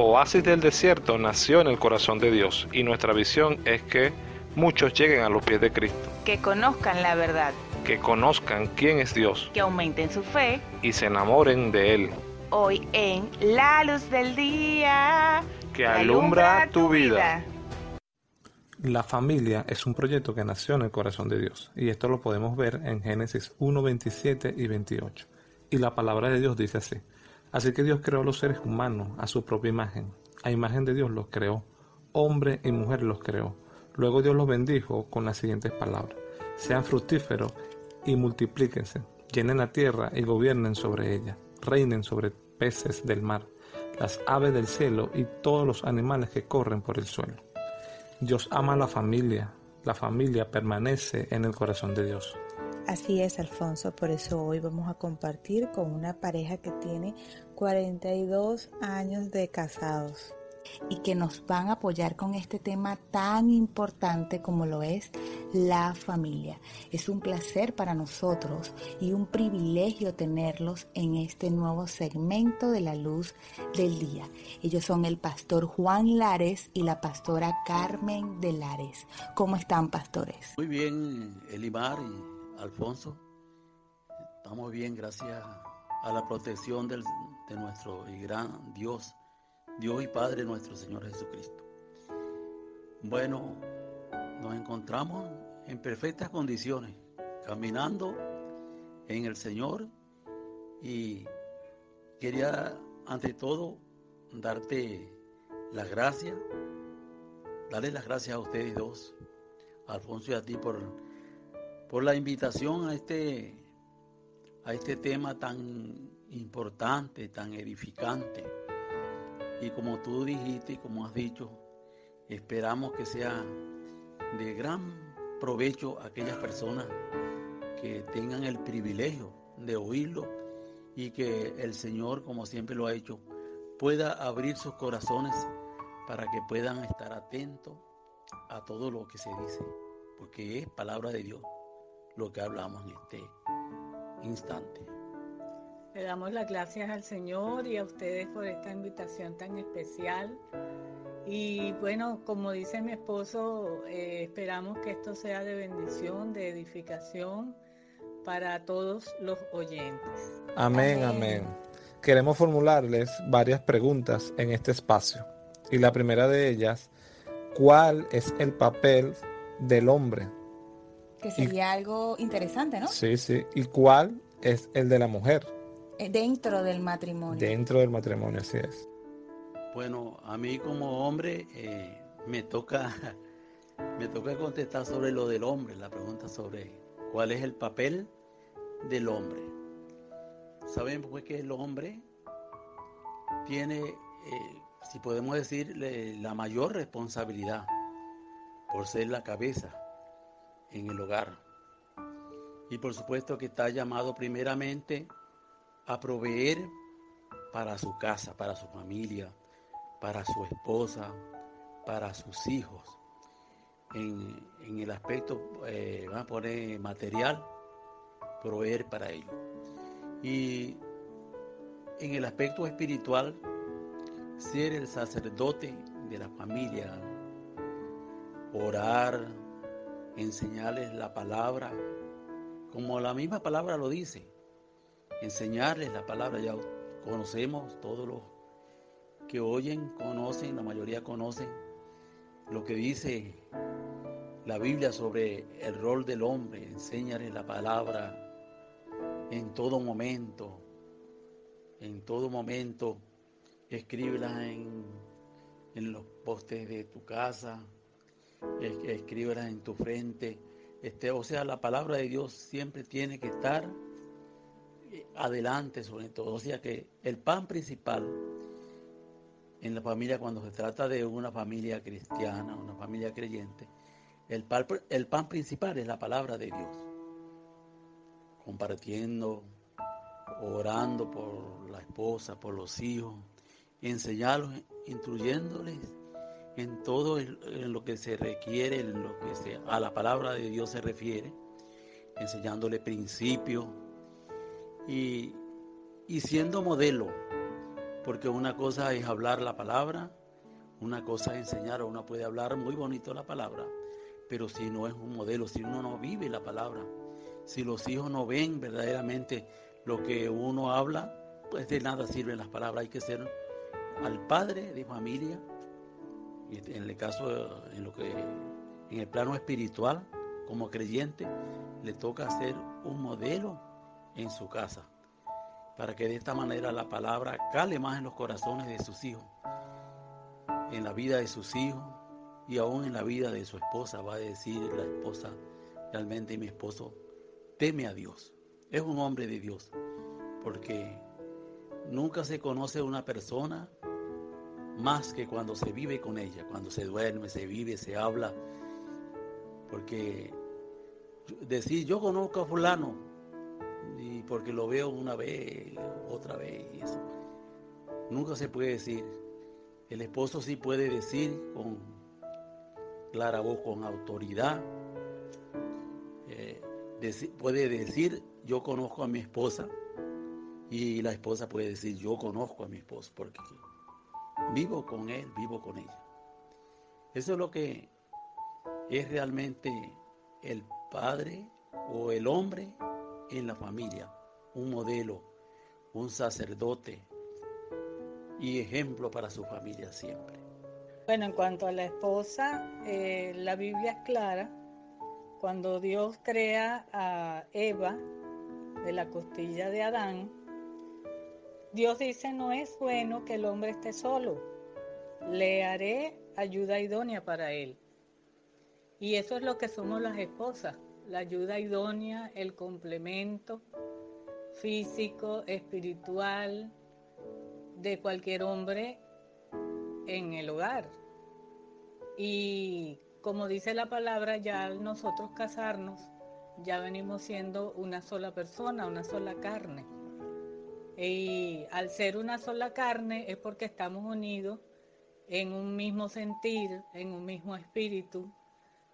Oasis del Desierto nació en el corazón de Dios y nuestra visión es que muchos lleguen a los pies de Cristo. Que conozcan la verdad. Que conozcan quién es Dios. Que aumenten su fe. Y se enamoren de Él. Hoy en La Luz del Día. Que alumbra tu vida. La familia es un proyecto que nació en el corazón de Dios y esto lo podemos ver en Génesis 1, 27 y 28. Y la palabra de Dios dice así. Así que Dios creó a los seres humanos a su propia imagen. A imagen de Dios los creó. Hombre y mujer los creó. Luego Dios los bendijo con las siguientes palabras. Sean fructíferos y multiplíquense. Llenen la tierra y gobiernen sobre ella. Reinen sobre peces del mar, las aves del cielo y todos los animales que corren por el suelo. Dios ama a la familia. La familia permanece en el corazón de Dios. Así es, Alfonso, por eso hoy vamos a compartir con una pareja que tiene 42 años de casados y que nos van a apoyar con este tema tan importante como lo es la familia. Es un placer para nosotros y un privilegio tenerlos en este nuevo segmento de la luz del día. Ellos son el pastor Juan Lares y la pastora Carmen de Lares. ¿Cómo están, pastores? Muy bien, Elimar Alfonso. Estamos bien gracias a la protección de nuestro gran Dios Dios y Padre nuestro Señor Jesucristo. Bueno, nos encontramos en perfectas condiciones, caminando en el Señor y quería ante todo darte las gracias, darle las gracias a ustedes dos, Alfonso y a ti por, por la invitación a este, a este tema tan importante, tan edificante. Y como tú dijiste y como has dicho, esperamos que sea de gran provecho a aquellas personas que tengan el privilegio de oírlo y que el Señor, como siempre lo ha hecho, pueda abrir sus corazones para que puedan estar atentos a todo lo que se dice, porque es palabra de Dios lo que hablamos en este instante. Le damos las gracias al Señor y a ustedes por esta invitación tan especial. Y bueno, como dice mi esposo, eh, esperamos que esto sea de bendición, de edificación para todos los oyentes. Amén, amén. Queremos formularles varias preguntas en este espacio. Y la primera de ellas, ¿cuál es el papel del hombre? Que sería algo interesante, ¿no? Sí, sí. ¿Y cuál es el de la mujer? Eh, dentro del matrimonio. Dentro del matrimonio, así es. Bueno, a mí como hombre eh, me toca me toca contestar sobre lo del hombre, la pregunta sobre cuál es el papel del hombre. Saben pues que el hombre tiene, eh, si podemos decir, la mayor responsabilidad por ser la cabeza en el hogar. Y por supuesto que está llamado primeramente a proveer para su casa, para su familia, para su esposa, para sus hijos. En, el aspecto, eh, a poner material, proveer para ellos. Y en el aspecto espiritual, ser el sacerdote de la familia, orar, enseñarles la palabra, como la misma palabra lo dice, enseñarles la palabra. Ya conocemos, todos los que oyen, conocen, la mayoría conocen lo que dice la Biblia sobre el rol del hombre. Enséñales la palabra en todo momento, en todo momento. Escríbela en, en los postes de tu casa, escríbela en tu frente. Este, o sea, la palabra de Dios siempre tiene que estar adelante sobre todo. O sea que el pan principal en la familia, cuando se trata de una familia cristiana, una familia creyente, el pan, el pan principal es la palabra de Dios. Compartiendo, orando por la esposa, por los hijos, enseñarlos, instruyéndoles en todo en lo que se requiere, en lo que se, a la palabra de Dios se refiere, enseñándole principios, y, siendo modelo porque una cosa es hablar la palabra, una cosa es enseñar, uno puede hablar muy bonito la palabra, pero si no es un modelo, si uno no vive la palabra, si los hijos no ven verdaderamente lo que uno habla, pues de nada sirven las palabras. Hay que ser al padre de familia, y en el caso, en lo que, en el plano espiritual, como creyente, le toca ser un modelo en su casa, para que de esta manera la palabra cale más en los corazones de sus hijos, en la vida de sus hijos y aún en la vida de su esposa. Va a decir la esposa, realmente mi esposo teme a Dios, es un hombre de Dios, porque nunca se conoce una persona más que cuando se vive con ella, cuando se duerme, se vive, se habla, porque decir yo conozco a fulano y porque lo veo una vez, otra vez nunca se puede decir. El esposo sí puede decir con clara voz, con autoridad, puede decir, yo conozco a mi esposa, y la esposa puede decir, yo conozco a mi esposo, porque vivo con él, vivo con ella. Eso es lo que es realmente el padre o el hombre en la familia, un modelo, un sacerdote y ejemplo para su familia siempre. Bueno, en cuanto a la esposa, eh, la Biblia es clara cuando Dios crea a Eva de la costilla de Adán, Dios dice, no es bueno que el hombre esté solo, le haré ayuda idónea para él. Y eso es lo que somos las esposas, la ayuda idónea, el complemento físico, espiritual de cualquier hombre en el hogar. Y como dice la palabra, ya al nosotros casarnos, ya venimos siendo una sola persona, una sola carne. Y al ser una sola carne es porque estamos unidos en un mismo sentir, en un mismo espíritu.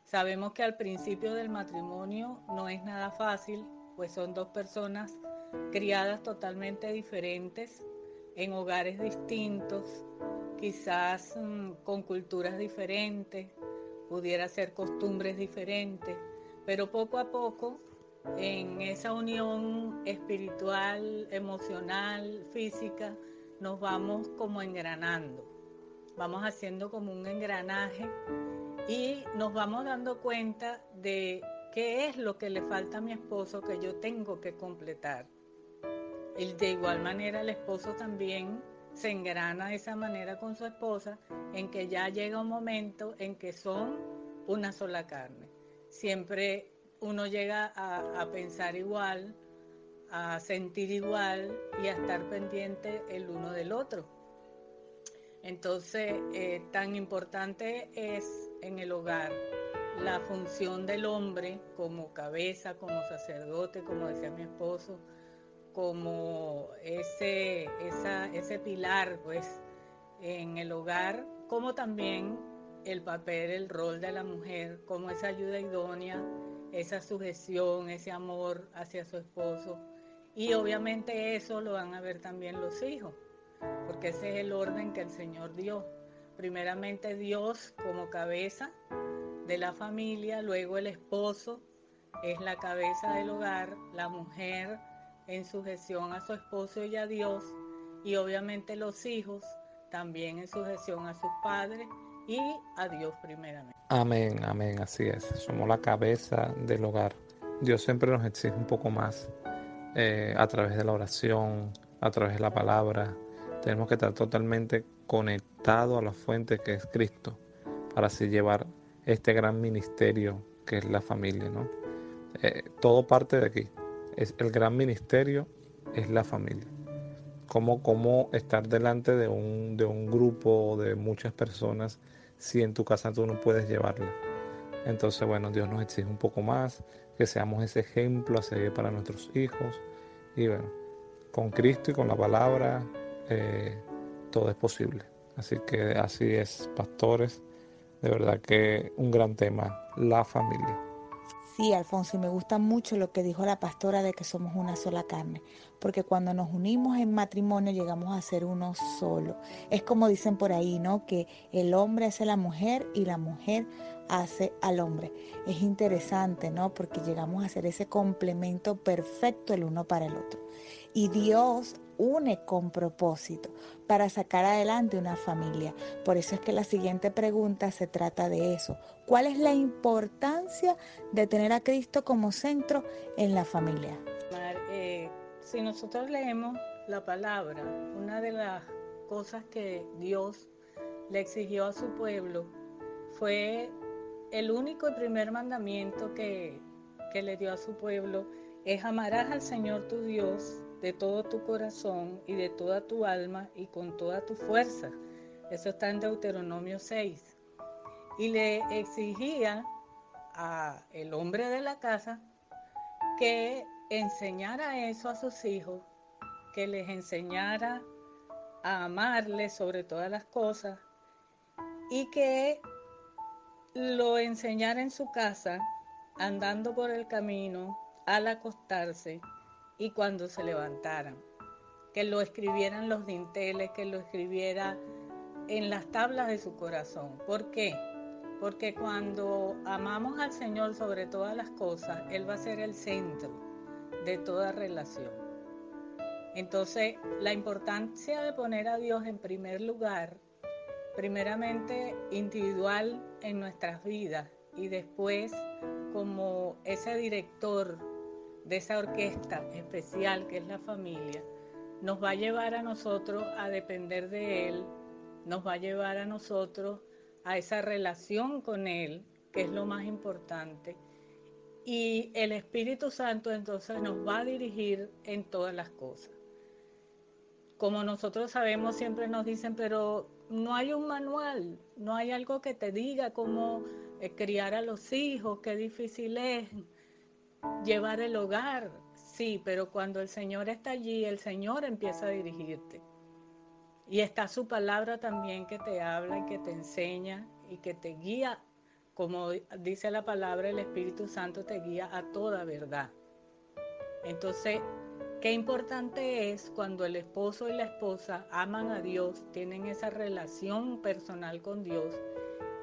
Sabemos que al principio del matrimonio no es nada fácil, pues son dos personas criadas totalmente diferentes, en hogares distintos, quizás mm, con culturas diferentes, pudiera ser costumbres diferentes, pero poco a poco en esa unión espiritual, emocional, física, nos vamos como engranando, vamos haciendo como un engranaje y nos vamos dando cuenta de qué es lo que le falta a mi esposo que yo tengo que completar. Y de igual manera el esposo también se engrana de esa manera con su esposa, en que ya llega un momento en que son una sola carne. Siempre uno llega a, pensar igual, a sentir igual y a estar pendiente el uno del otro. Entonces, eh, tan importante es en el hogar la función del hombre como cabeza, como sacerdote, como decía mi esposo, como ese, ese pilar pues, en el hogar, como también el papel, el rol de la mujer, como esa ayuda idónea, esa sujeción, ese amor hacia su esposo. Y obviamente eso lo van a ver también los hijos, porque ese es el orden que el Señor dio. Primeramente Dios como cabeza de la familia, luego el esposo es la cabeza del hogar, la mujer en sujeción a su esposo y a Dios, y obviamente los hijos también en sujeción a sus padres y a Dios primeramente. Amén, amén, así es. Somos la cabeza del hogar. Dios siempre nos exige un poco más eh, a través de la oración, a través de la palabra. Tenemos que estar totalmente conectados a la fuente que es Cristo para así llevar este gran ministerio que es la familia, ¿no? Eh, todo parte de aquí, es el gran ministerio es la familia. Cómo, cómo estar delante de un, de un grupo de muchas personas si en tu casa tú no puedes llevarla. Entonces, bueno, Dios nos exige un poco más, que seamos ese ejemplo a seguir para nuestros hijos. Y bueno, con Cristo y con la palabra, eh, todo es posible. Así que así es, pastores. De verdad que un gran tema, la familia. Sí, Alfonso, y me gusta mucho lo que dijo la pastora de que somos una sola carne, porque cuando nos unimos en matrimonio llegamos a ser uno solo. Es como dicen por ahí, ¿no? Que el hombre hace a la mujer y la mujer hace al hombre. Es interesante, ¿no? Porque llegamos a ser ese complemento perfecto el uno para el otro. Y Dios une con propósito para sacar adelante una familia. Por eso es que la siguiente pregunta se trata de eso. ¿Cuál es la importancia de tener a Cristo como centro en la familia? Eh, si nosotros leemos la palabra, una de las cosas que Dios le exigió a su pueblo fue el único y primer mandamiento que, que le dio a su pueblo es amarás al Señor tu Dios de todo tu corazón y de toda tu alma y con toda tu fuerza. Eso está en Deuteronomio 6. Y le exigía a el hombre de la casa que enseñara eso a sus hijos, que les enseñara a amarle sobre todas las cosas y que lo enseñara en su casa, andando por el camino, al acostarse y cuando se levantaran. Que lo escribieran los dinteles, que lo escribiera en las tablas de su corazón. ¿Por qué? Porque cuando amamos al Señor sobre todas las cosas, Él va a ser el centro de toda relación. Entonces, la importancia de poner a Dios en primer lugar, primeramente individual en nuestras vidas y después como ese director de esa orquesta especial que es la familia, nos va a llevar a nosotros a depender de Él, nos va a llevar a nosotros a esa relación con Él, que es lo más importante. Y el Espíritu Santo entonces nos va a dirigir en todas las cosas. Como nosotros sabemos, siempre nos dicen, pero no hay un manual, no hay algo que te diga cómo eh, criar a los hijos, qué difícil es llevar el hogar, sí, pero cuando el Señor está allí, el Señor empieza a dirigirte. Y está su palabra también que te habla y que te enseña y que te guía, como dice la palabra, el Espíritu Santo te guía a toda verdad. Entonces, qué importante es cuando el esposo y la esposa aman a Dios, tienen esa relación personal con Dios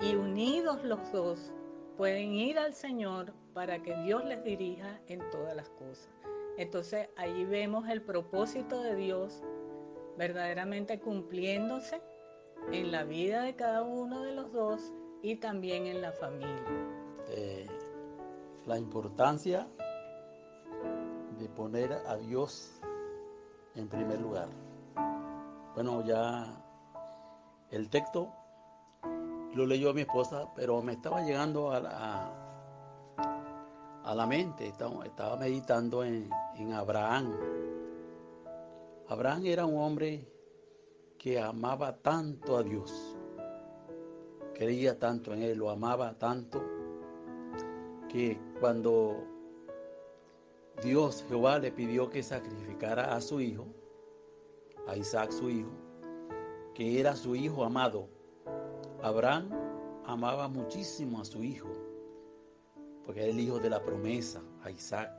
y unidos los dos pueden ir al Señor para que Dios les dirija en todas las cosas. Entonces allí vemos el propósito de Dios verdaderamente cumpliéndose en la vida de cada uno de los dos y también en la familia. Eh, la importancia de poner a Dios en primer lugar. Bueno, ya el texto lo leyó mi esposa, pero me estaba llegando a a la mente, estaba, meditando en, en Abraham. Abraham era un hombre que amaba tanto a Dios, creía tanto en Él, lo amaba tanto, que cuando Dios, Jehová, le pidió que sacrificara a su hijo, a Isaac su hijo, que era su hijo amado, Abraham amaba muchísimo a su hijo porque era el hijo de la promesa, a Isaac.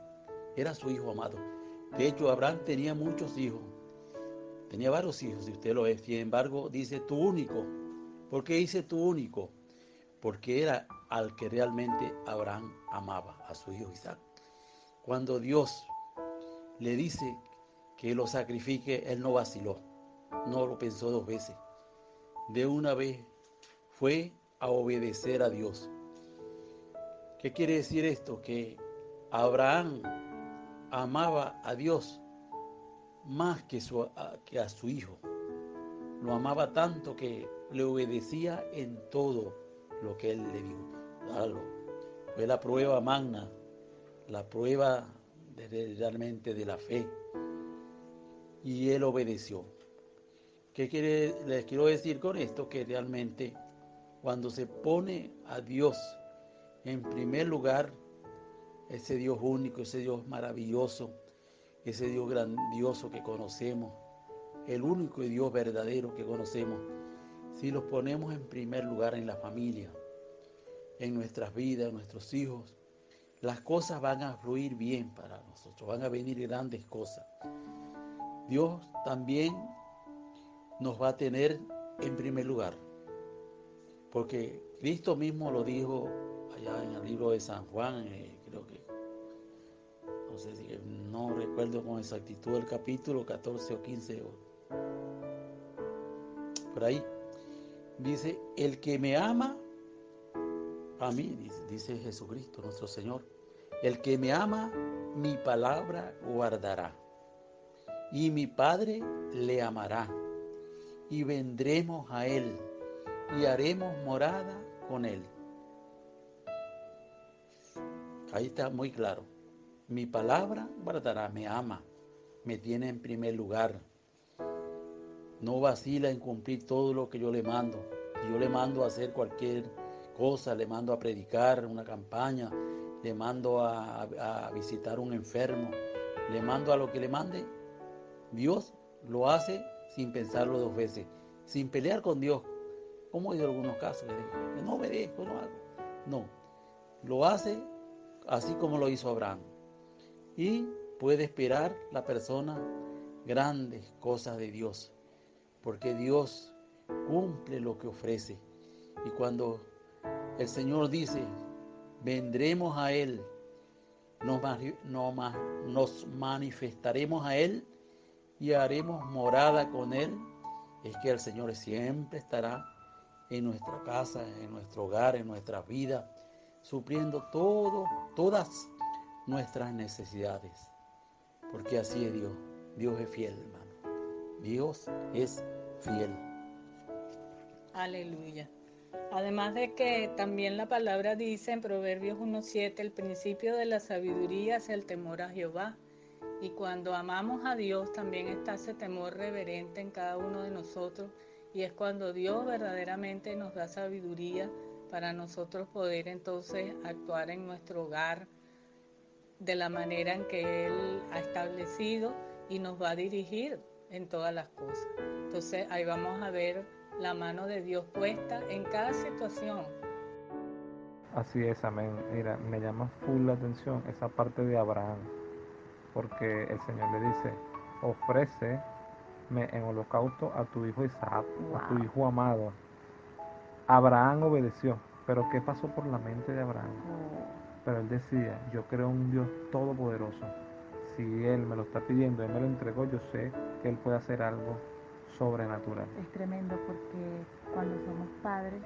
Era su hijo amado. De hecho, Abraham tenía muchos hijos. Tenía varios hijos, si usted lo ve. Sin embargo, dice tu único. ¿Por qué dice tu único? Porque era al que realmente Abraham amaba, a su hijo Isaac. Cuando Dios le dice que lo sacrifique, él no vaciló. No lo pensó dos veces. De una vez fue a obedecer a Dios. ¿Qué quiere decir esto? Que Abraham amaba a Dios más que, a su hijo. Lo amaba tanto que le obedecía en todo lo que él le dijo. Fue la prueba magna, la prueba realmente de la fe. Y él obedeció. ¿Qué quiere, les quiero decir con esto? Que realmente cuando se pone a Dios en primer lugar, ese Dios único, ese Dios maravilloso, ese Dios grandioso que conocemos, el único Dios verdadero que conocemos, si los ponemos en primer lugar en la familia, en nuestras vidas, en nuestros hijos, las cosas van a fluir bien para nosotros, van a venir grandes cosas. Dios también nos va a tener en primer lugar, porque Cristo mismo lo dijo allá en el libro de San Juan, eh, creo que, no sé si, no recuerdo con exactitud el capítulo 14 o 15, por ahí, dice, el que me ama, a mí, dice Jesucristo, nuestro Señor, el que me ama, mi palabra guardará. Y mi Padre le amará. Y vendremos a Él y haremos morada con Él. Ahí está muy claro. Mi palabra guardará, me ama, me tiene en primer lugar. No vacila en cumplir todo lo que yo le mando. yo le mando a hacer cualquier cosa, le mando a predicar una campaña, le mando a, visitar un enfermo, le mando a lo que le mande, Dios lo hace sin pensarlo dos veces, sin pelear con Dios, como en algunos casos, que no obedezco, no hago. No, lo hace así como lo hizo Abraham. Y puede esperar la persona grandes cosas de Dios, porque Dios cumple lo que ofrece. Y cuando el Señor dice, vendremos a Él, nos, manifestaremos a Él y haremos morada con Él, es que el Señor siempre estará en nuestra casa, en nuestro hogar, en nuestra vida, supliendo todas nuestras necesidades. Porque así es Dios. Dios es fiel, hermano. Dios es fiel. Aleluya. Además de que también la palabra dice en Proverbios 1.7, el principio de la sabiduría es el temor a Jehová. Y cuando amamos a Dios también está ese temor reverente en cada uno de nosotros. Y es cuando Dios verdaderamente nos da sabiduría para nosotros poder entonces actuar en nuestro hogar de la manera en que Él ha establecido y nos va a dirigir en todas las cosas. Entonces ahí vamos a ver la mano de Dios puesta en cada situación. Así es, amén. Mira, me llama full la atención esa parte de Abraham, porque el Señor le dice, ofrece en holocausto a tu hijo Isaac, a tu hijo amado. Abraham obedeció, pero ¿qué pasó por la mente de Abraham? Pero él decía, yo creo un Dios todopoderoso. Si Él me lo está pidiendo, Él me lo entregó, yo sé que Él puede hacer algo sobrenatural. Es tremendo porque cuando somos padres,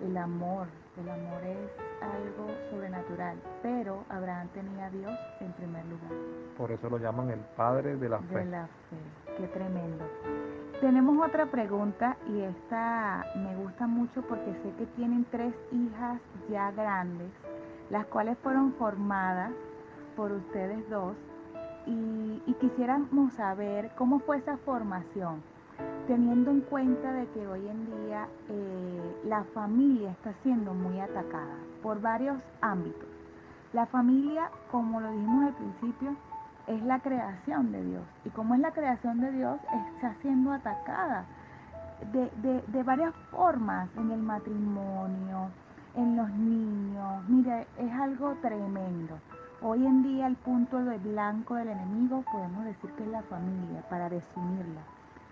el amor, el amor es algo sobrenatural, pero Abraham tenía a Dios en primer lugar. Por eso lo llaman el padre de la fe. De la fe, qué tremendo. Tenemos otra pregunta y esta me gusta mucho porque sé que tienen tres hijas ya grandes, las cuales fueron formadas por ustedes dos y, quisiéramos saber cómo fue esa formación, teniendo en cuenta de que hoy en día eh, la familia está siendo muy atacada por varios ámbitos. La familia, como lo dijimos al principio, es la creación de Dios. Y como es la creación de Dios, está siendo atacada de, de varias formas en el matrimonio, en los niños. Mire, es algo tremendo. Hoy en día el punto de blanco del enemigo podemos decir que es la familia, para desunirla.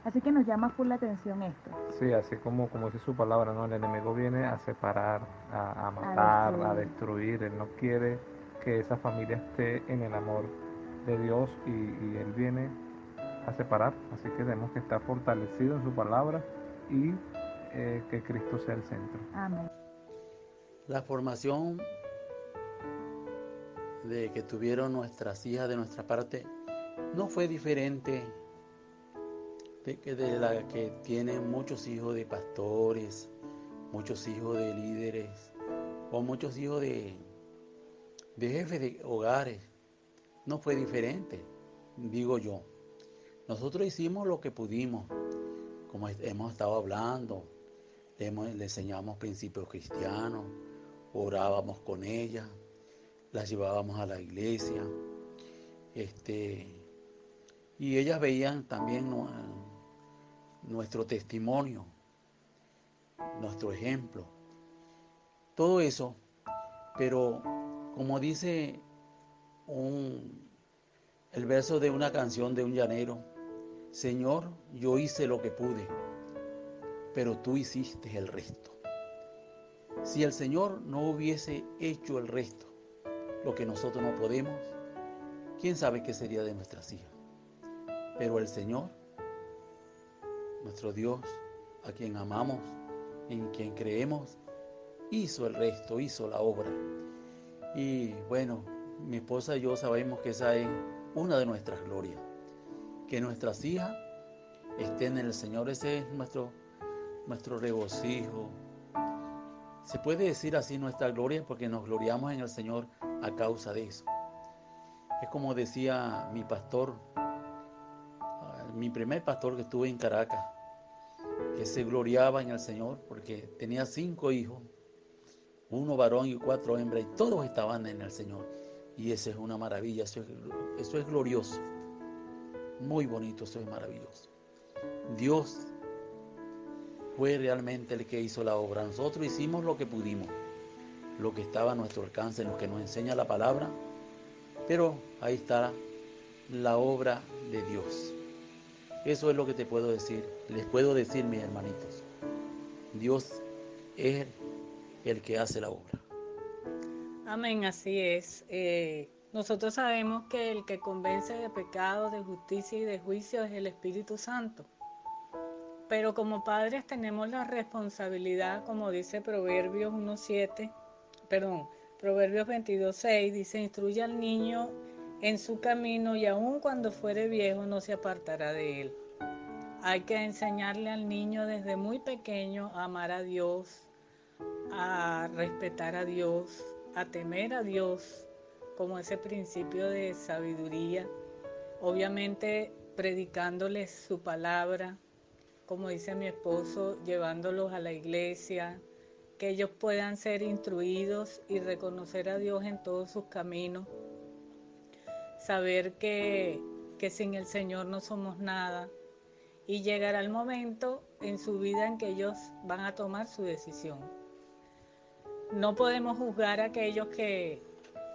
Así que nos llama full la atención esto. Sí, así como, como dice su palabra, ¿no? El enemigo viene a separar, a, matar, a destruir. Él no quiere que esa familia esté en el amor de Dios y, Él viene a separar. Así que tenemos que estar fortalecidos en su palabra y eh, que Cristo sea el centro. Amén. La formación de que tuvieron nuestras hijas de nuestra parte no fue diferente de, que de la que tienen muchos hijos de pastores, muchos hijos de líderes o muchos hijos de, de jefes de hogares. No fue diferente, digo yo. Nosotros hicimos lo que pudimos, como hemos estado hablando, le, le enseñamos principios cristianos, orábamos con ellas las llevábamos a la iglesia, este, y ellas veían también nuestro testimonio, nuestro ejemplo, todo eso, pero Como dice un, el verso de una canción de un llanero, Señor, yo hice lo que pude, pero tú hiciste el resto. Si el Señor no hubiese hecho el resto, lo que nosotros no podemos, quién sabe qué sería de nuestras hijas. Pero el Señor, nuestro Dios, a quien amamos, en quien creemos, hizo el resto, hizo la obra. Y bueno, mi esposa y yo sabemos que esa es una de nuestras glorias. Que nuestras hijas estén en el Señor, ese es nuestro, nuestro regocijo. Se puede decir así nuestra gloria porque nos gloriamos en el Señor a causa de eso. Es como decía mi pastor, mi primer pastor que estuve en Caracas, que se gloriaba en el Señor porque tenía cinco hijos, uno varón y cuatro hembras, y todos estaban en el Señor. Y eso es una maravilla, eso es, eso es glorioso, muy bonito, eso es maravilloso. Dios fue realmente el que hizo la obra. Nosotros hicimos lo que pudimos, lo que estaba a nuestro alcance, lo que nos enseña la palabra, pero ahí está la obra de Dios. Eso es lo que te puedo decir. Les puedo decir, mis hermanitos. Dios es el que hace la obra. Amén, así es. Eh, nosotros sabemos que el que convence de pecado, de justicia y de juicio es el Espíritu Santo. Pero como padres tenemos la responsabilidad, como dice Proverbios 1.7, perdón, Proverbios 22.6, dice, instruye al niño en su camino y aun cuando fuere viejo no se apartará de él. Hay que enseñarle al niño desde muy pequeño a amar a Dios, a respetar a Dios, a temer a Dios, como ese principio de sabiduría. Obviamente predicándoles su palabra, como dice mi esposo, llevándolos a la iglesia, que ellos puedan ser instruidos y reconocer a Dios en todos sus caminos saber que, sin el Señor no somos nada y llegará el momento en su vida en que ellos van a tomar su decisión. No podemos juzgar a aquellos que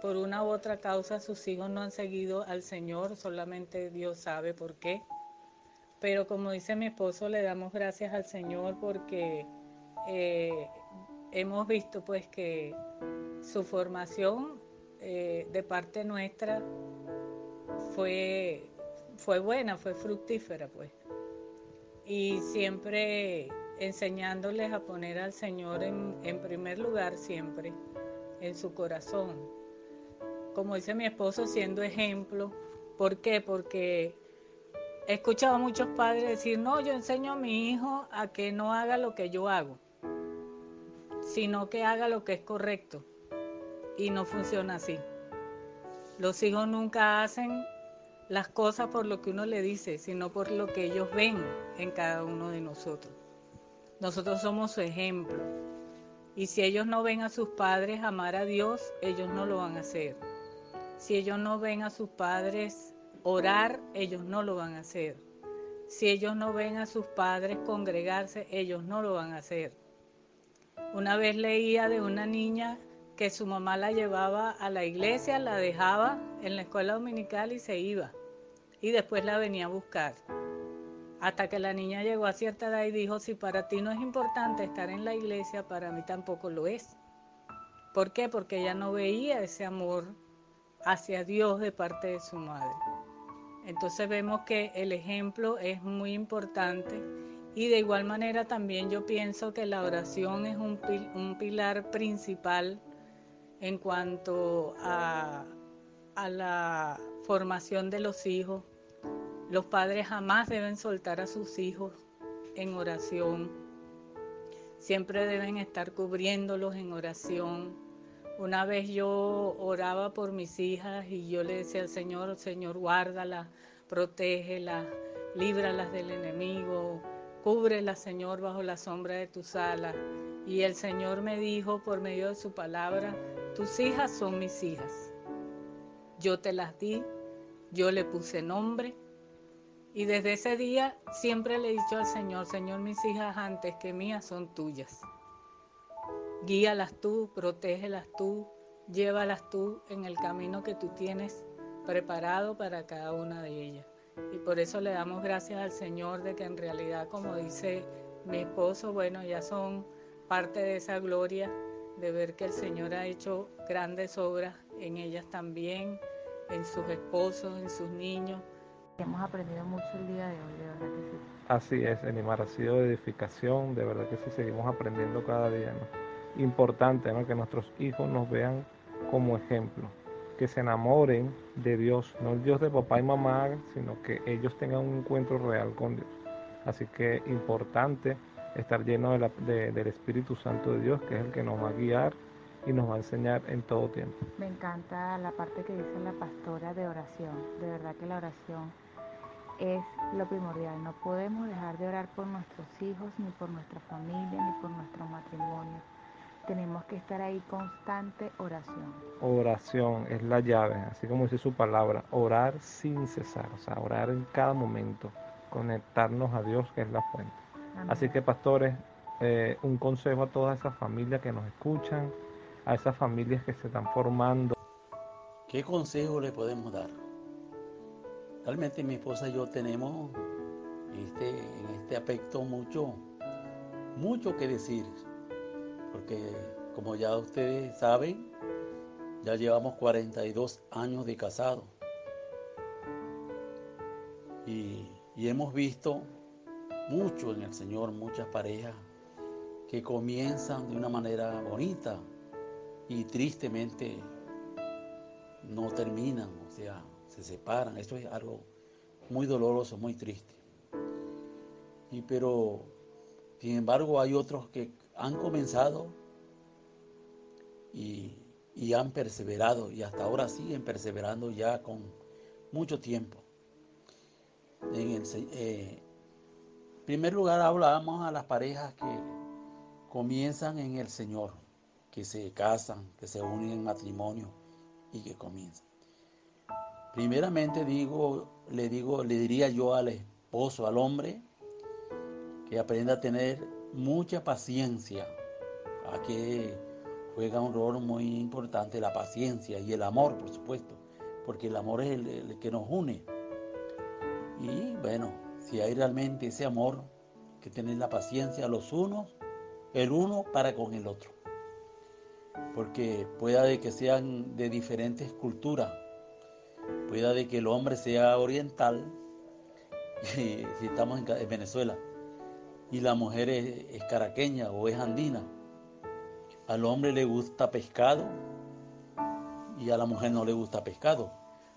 por una u otra causa sus hijos no han seguido al Señor, solamente Dios sabe por qué. Pero como dice mi esposo, le damos gracias al Señor porque eh, hemos visto pues que su formación eh, de parte nuestra fue, fue buena, fue fructífera, pues. Y siempre enseñándoles a poner al Señor en, primer lugar, siempre, en su corazón. Como dice mi esposo, siendo ejemplo. ¿Por qué? Porque he escuchado a muchos padres decir, no, yo enseño a mi hijo a que no haga lo que yo hago, sino que haga lo que es correcto. Y no funciona así. Los hijos nunca hacen las cosas por lo que uno le dice, sino por lo que ellos ven en cada uno de nosotros. Nosotros somos su ejemplo. Y si ellos no ven a sus padres amar a Dios, ellos no lo van a hacer. Si ellos no ven a sus padres orar, ellos no lo van a hacer. Si ellos no ven a sus padres congregarse, ellos no lo van a hacer. Una vez leía de una niña que su mamá la llevaba a la iglesia, la dejaba en la escuela dominical y se iba y después la venía a buscar. Hasta que la niña llegó a cierta edad y dijo, si para ti no es importante estar en la iglesia, para mí tampoco lo es. ¿Por qué? Porque ella no veía ese amor hacia Dios de parte de su madre. Entonces vemos que el ejemplo es muy importante y de igual manera también yo pienso que la oración es un, pilar principal en cuanto a la formación de los hijos, los padres jamás deben soltar a sus hijos en oración. Siempre deben estar cubriéndolos en oración. Una vez yo oraba por mis hijas y yo le decía al Señor, Señor, guárdalas, protégelas, líbralas del enemigo, cúbrelas, Señor, bajo la sombra de tus alas. Y el Señor me dijo por medio de su palabra, tus hijas son mis hijas. Yo te las di, yo le puse nombre y desde ese día siempre le he dicho al Señor, Señor, mis hijas antes que mías son tuyas. Guíalas tú, protégelas tú, llévalas tú en el camino que tú tienes preparado para cada una de ellas. Y por eso le damos gracias al Señor de que en realidad, como dice mi esposo, bueno, ya son parte de esa gloria de ver que el Señor ha hecho grandes obras en ellas también, en sus esposos, en sus niños. Hemos aprendido mucho el día de hoy, de verdad que sí. Así es, Enimar, ha sido de edificación, de verdad que sí, seguimos aprendiendo cada día. ¿no? Importante ¿no? que nuestros hijos nos vean como ejemplo, que se enamoren de Dios, no el Dios de papá y mamá, sino que ellos tengan un encuentro real con Dios. Así que importante estar lleno de del Espíritu Santo de Dios, que es el que nos va a guiar y nos va a enseñar en todo tiempo. Me encanta la parte que dice la pastora de oración. De verdad que la oración es lo primordial. No podemos dejar de orar por nuestros hijos, ni por nuestra familia, ni por nuestro matrimonio. Tenemos que estar ahí constante oración. Oración es la llave, así como dice su palabra, orar sin cesar, o sea, orar en cada momento, conectarnos a Dios que es la fuente. Así que pastores, eh, un consejo a todas esas familias que nos escuchan, a esas familias que se están formando. ¿Qué consejo le podemos dar? Realmente mi esposa y yo tenemos este, en este aspecto mucho, mucho que decir, porque como ya ustedes saben, ya llevamos 42 años de casado y, y hemos visto mucho en el Señor, muchas parejas que comienzan de una manera bonita y tristemente no terminan, o sea, se separan. Esto es algo muy doloroso, muy triste. Y pero, sin embargo, hay otros que han comenzado y, han perseverado y hasta ahora siguen perseverando ya con mucho tiempo. En eh, primer lugar, hablamos a las parejas que comienzan en el Señor, que se casan, que se unen en matrimonio y que comienzan. Primeramente digo, le digo, le diría yo al esposo, al hombre, que aprenda a tener mucha paciencia. a que juega un rol muy importante la paciencia y el amor, por supuesto, porque el amor es el, que nos une. Y bueno, si hay realmente ese amor, que tener la paciencia los unos, el uno para con el otro. Porque pueda de que sean de diferentes culturas, Pueda de que el hombre sea oriental, si estamos en Venezuela, y la mujer es, caraqueña o es andina. Al hombre le gusta pescado y a la mujer no le gusta pescado.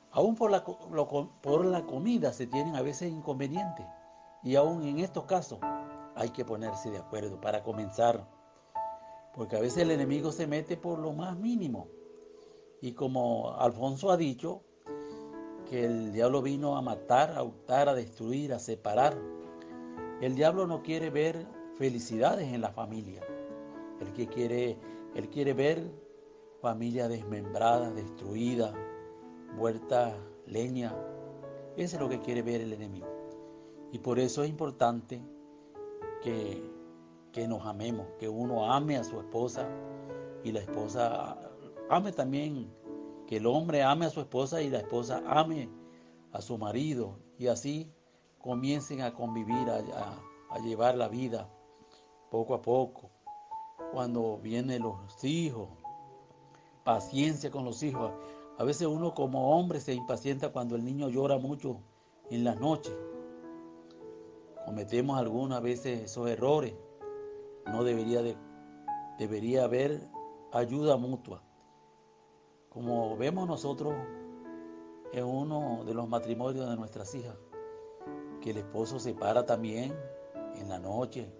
Aún por la, por la comida se tienen a veces inconvenientes. Y aún en estos casos hay que ponerse de acuerdo para comenzar. Porque a veces el enemigo se mete por lo más mínimo. Y como Alfonso ha dicho, que el diablo vino a matar, a hurtar, a destruir, a separar. El diablo no quiere ver felicidades en la familia. El que quiere, él quiere ver familia desmembrada, destruida, vuelta leña. Eso es lo que quiere ver el enemigo. Y por eso es importante que, que nos amemos, que uno ame a su esposa y la esposa ame también que el hombre ame a su esposa y la esposa ame a su marido y así comiencen a convivir, a, llevar la vida poco a poco. Cuando vienen los hijos, paciencia con los hijos. A veces uno como hombre se impacienta cuando el niño llora mucho en las noches. Cometemos algunas veces esos errores. No debería de, debería haber ayuda mutua. Como vemos nosotros en uno de los matrimonios de nuestras hijas, que el esposo se para también en la noche,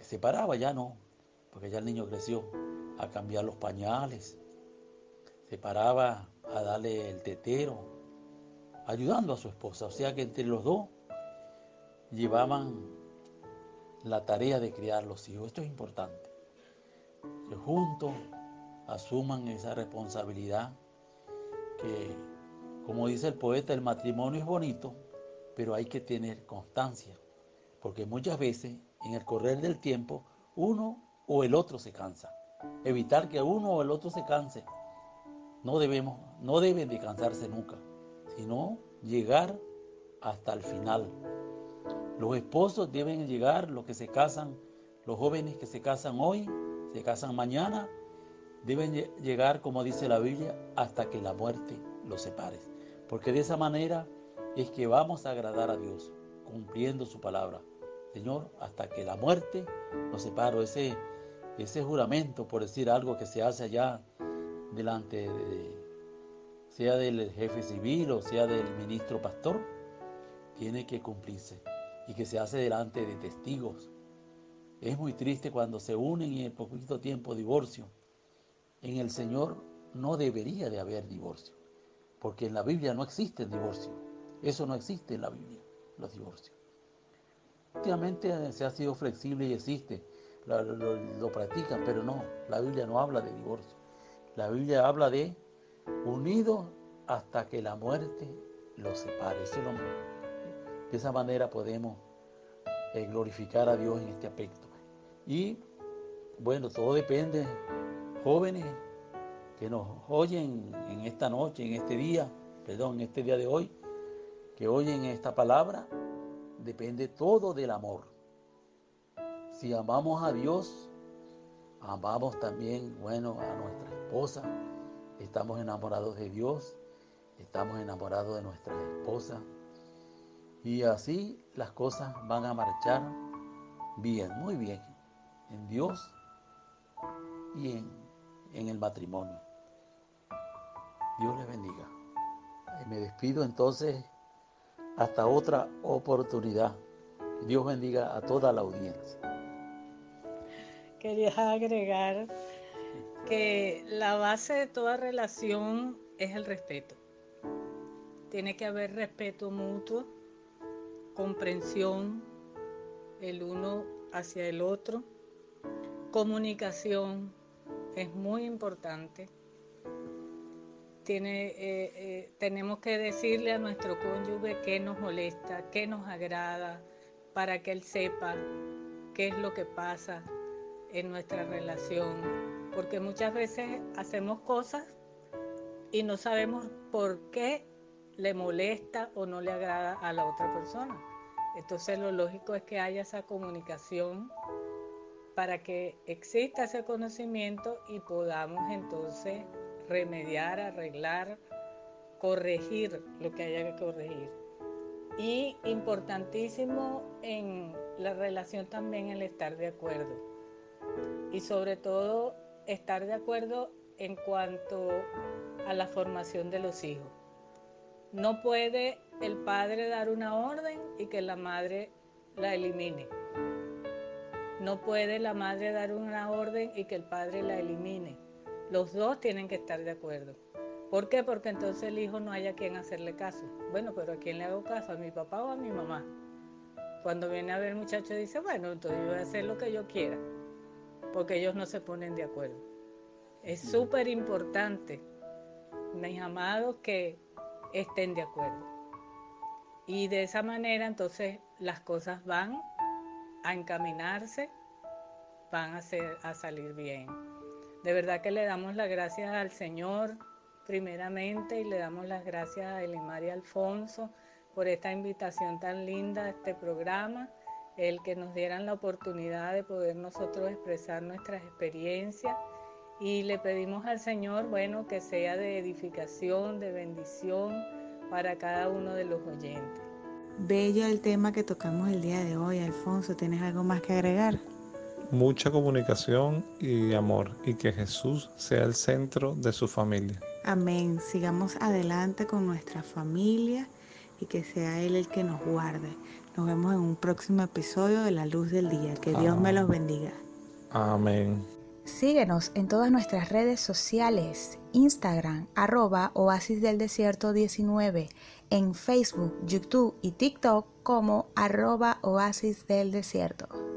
se paraba ya no, porque ya el niño creció, a cambiar los pañales, se paraba a darle el tetero, ayudando a su esposa. O sea que entre los dos llevaban la tarea de criar los hijos. Esto es importante. Que juntos asuman esa responsabilidad que, como dice el poeta, el matrimonio es bonito, pero hay que tener constancia, porque muchas veces en el correr del tiempo uno o el otro se cansa. evitar que uno o el otro se canse. No debemos, no deben de cansarse nunca, sino llegar hasta el final. Los esposos deben llegar, los que se casan, los jóvenes que se casan hoy, se casan mañana, deben llegar, como dice la Biblia, hasta que la muerte los separe. Porque de esa manera es que vamos a agradar a Dios, cumpliendo su palabra. Señor, hasta que la muerte nos separe. Ese, ese juramento, por decir algo que se hace allá delante de, sea del jefe civil o sea del ministro pastor, tiene que cumplirse y que se hace delante de testigos. Es muy triste cuando se unen y en poquito tiempo divorcio. En el Señor no debería de haber divorcio, porque en la Biblia no existe el divorcio. Eso no existe en la Biblia, los divorcios. Últimamente se ha sido flexible y existe, lo, lo practican, pero no, la Biblia no habla de divorcio. La Biblia habla de unidos hasta que la muerte los separe. de esa manera podemos eh, glorificar a Dios en este aspecto. Y bueno, todo depende, jóvenes que nos oyen en esta noche, en este día, perdón, en este día de hoy, que oyen esta palabra, depende todo del amor. Si amamos a Dios, amamos también, bueno, a nuestra esposa, estamos enamorados de Dios, estamos enamorados de nuestra esposa. Y así las cosas van a marchar bien, muy bien, en Dios y en, en el matrimonio. Dios les bendiga. Me despido entonces hasta otra oportunidad. Dios bendiga a toda la audiencia. Quería agregar que la base de toda relación es el respeto. Tiene que haber respeto mutuo, comprensión el uno hacia el otro, comunicación es muy importante. Tiene, eh, eh, tenemos que decirle a nuestro cónyuge qué nos molesta, qué nos agrada, para que él sepa qué es lo que pasa en nuestra relación, porque muchas veces hacemos cosas y no sabemos por qué le molesta o no le agrada a la otra persona. Entonces lo lógico es que haya esa comunicación para que exista ese conocimiento y podamos entonces remediar, arreglar, corregir lo que haya que corregir. Y importantísimo en la relación también el estar de acuerdo. Y sobre todo estar de acuerdo en cuanto a la formación de los hijos. No puede el padre dar una orden y que la madre la elimine. No puede la madre dar una orden y que el padre la elimine. Los dos tienen que estar de acuerdo. ¿Por qué? Porque entonces el hijo no haya quien hacerle caso. Bueno, pero ¿a quién le hago caso? ¿A mi papá o a mi mamá? Cuando viene a ver el muchacho dice, bueno, entonces yo voy a hacer lo que yo quiera, porque ellos no se ponen de acuerdo. Es súper importante, mis amados, que estén de acuerdo. Y de esa manera entonces las cosas van a encaminarse, van a, a salir bien. De verdad que le damos las gracias al Señor primeramente y le damos las gracias a Elimar Alfonso por esta invitación tan linda a este programa, el que nos dieran la oportunidad de poder nosotros expresar nuestras experiencias y le pedimos al Señor, bueno, que sea de edificación, de bendición para cada uno de los oyentes. Bello el tema que tocamos el día de hoy, Alfonso, ¿tienes algo más que agregar? Mucha comunicación y amor y que Jesús sea el centro de su familia. Amén. Sigamos adelante con nuestra familia y que sea Él el que nos guarde. Nos vemos en un próximo episodio de La Luz del Día. Que Dios me los bendiga. Amén. Síguenos en todas nuestras redes sociales, Instagram, arroba Oasis del Desierto 19, en Facebook, YouTube y TikTok como arroba Oasis del Desierto.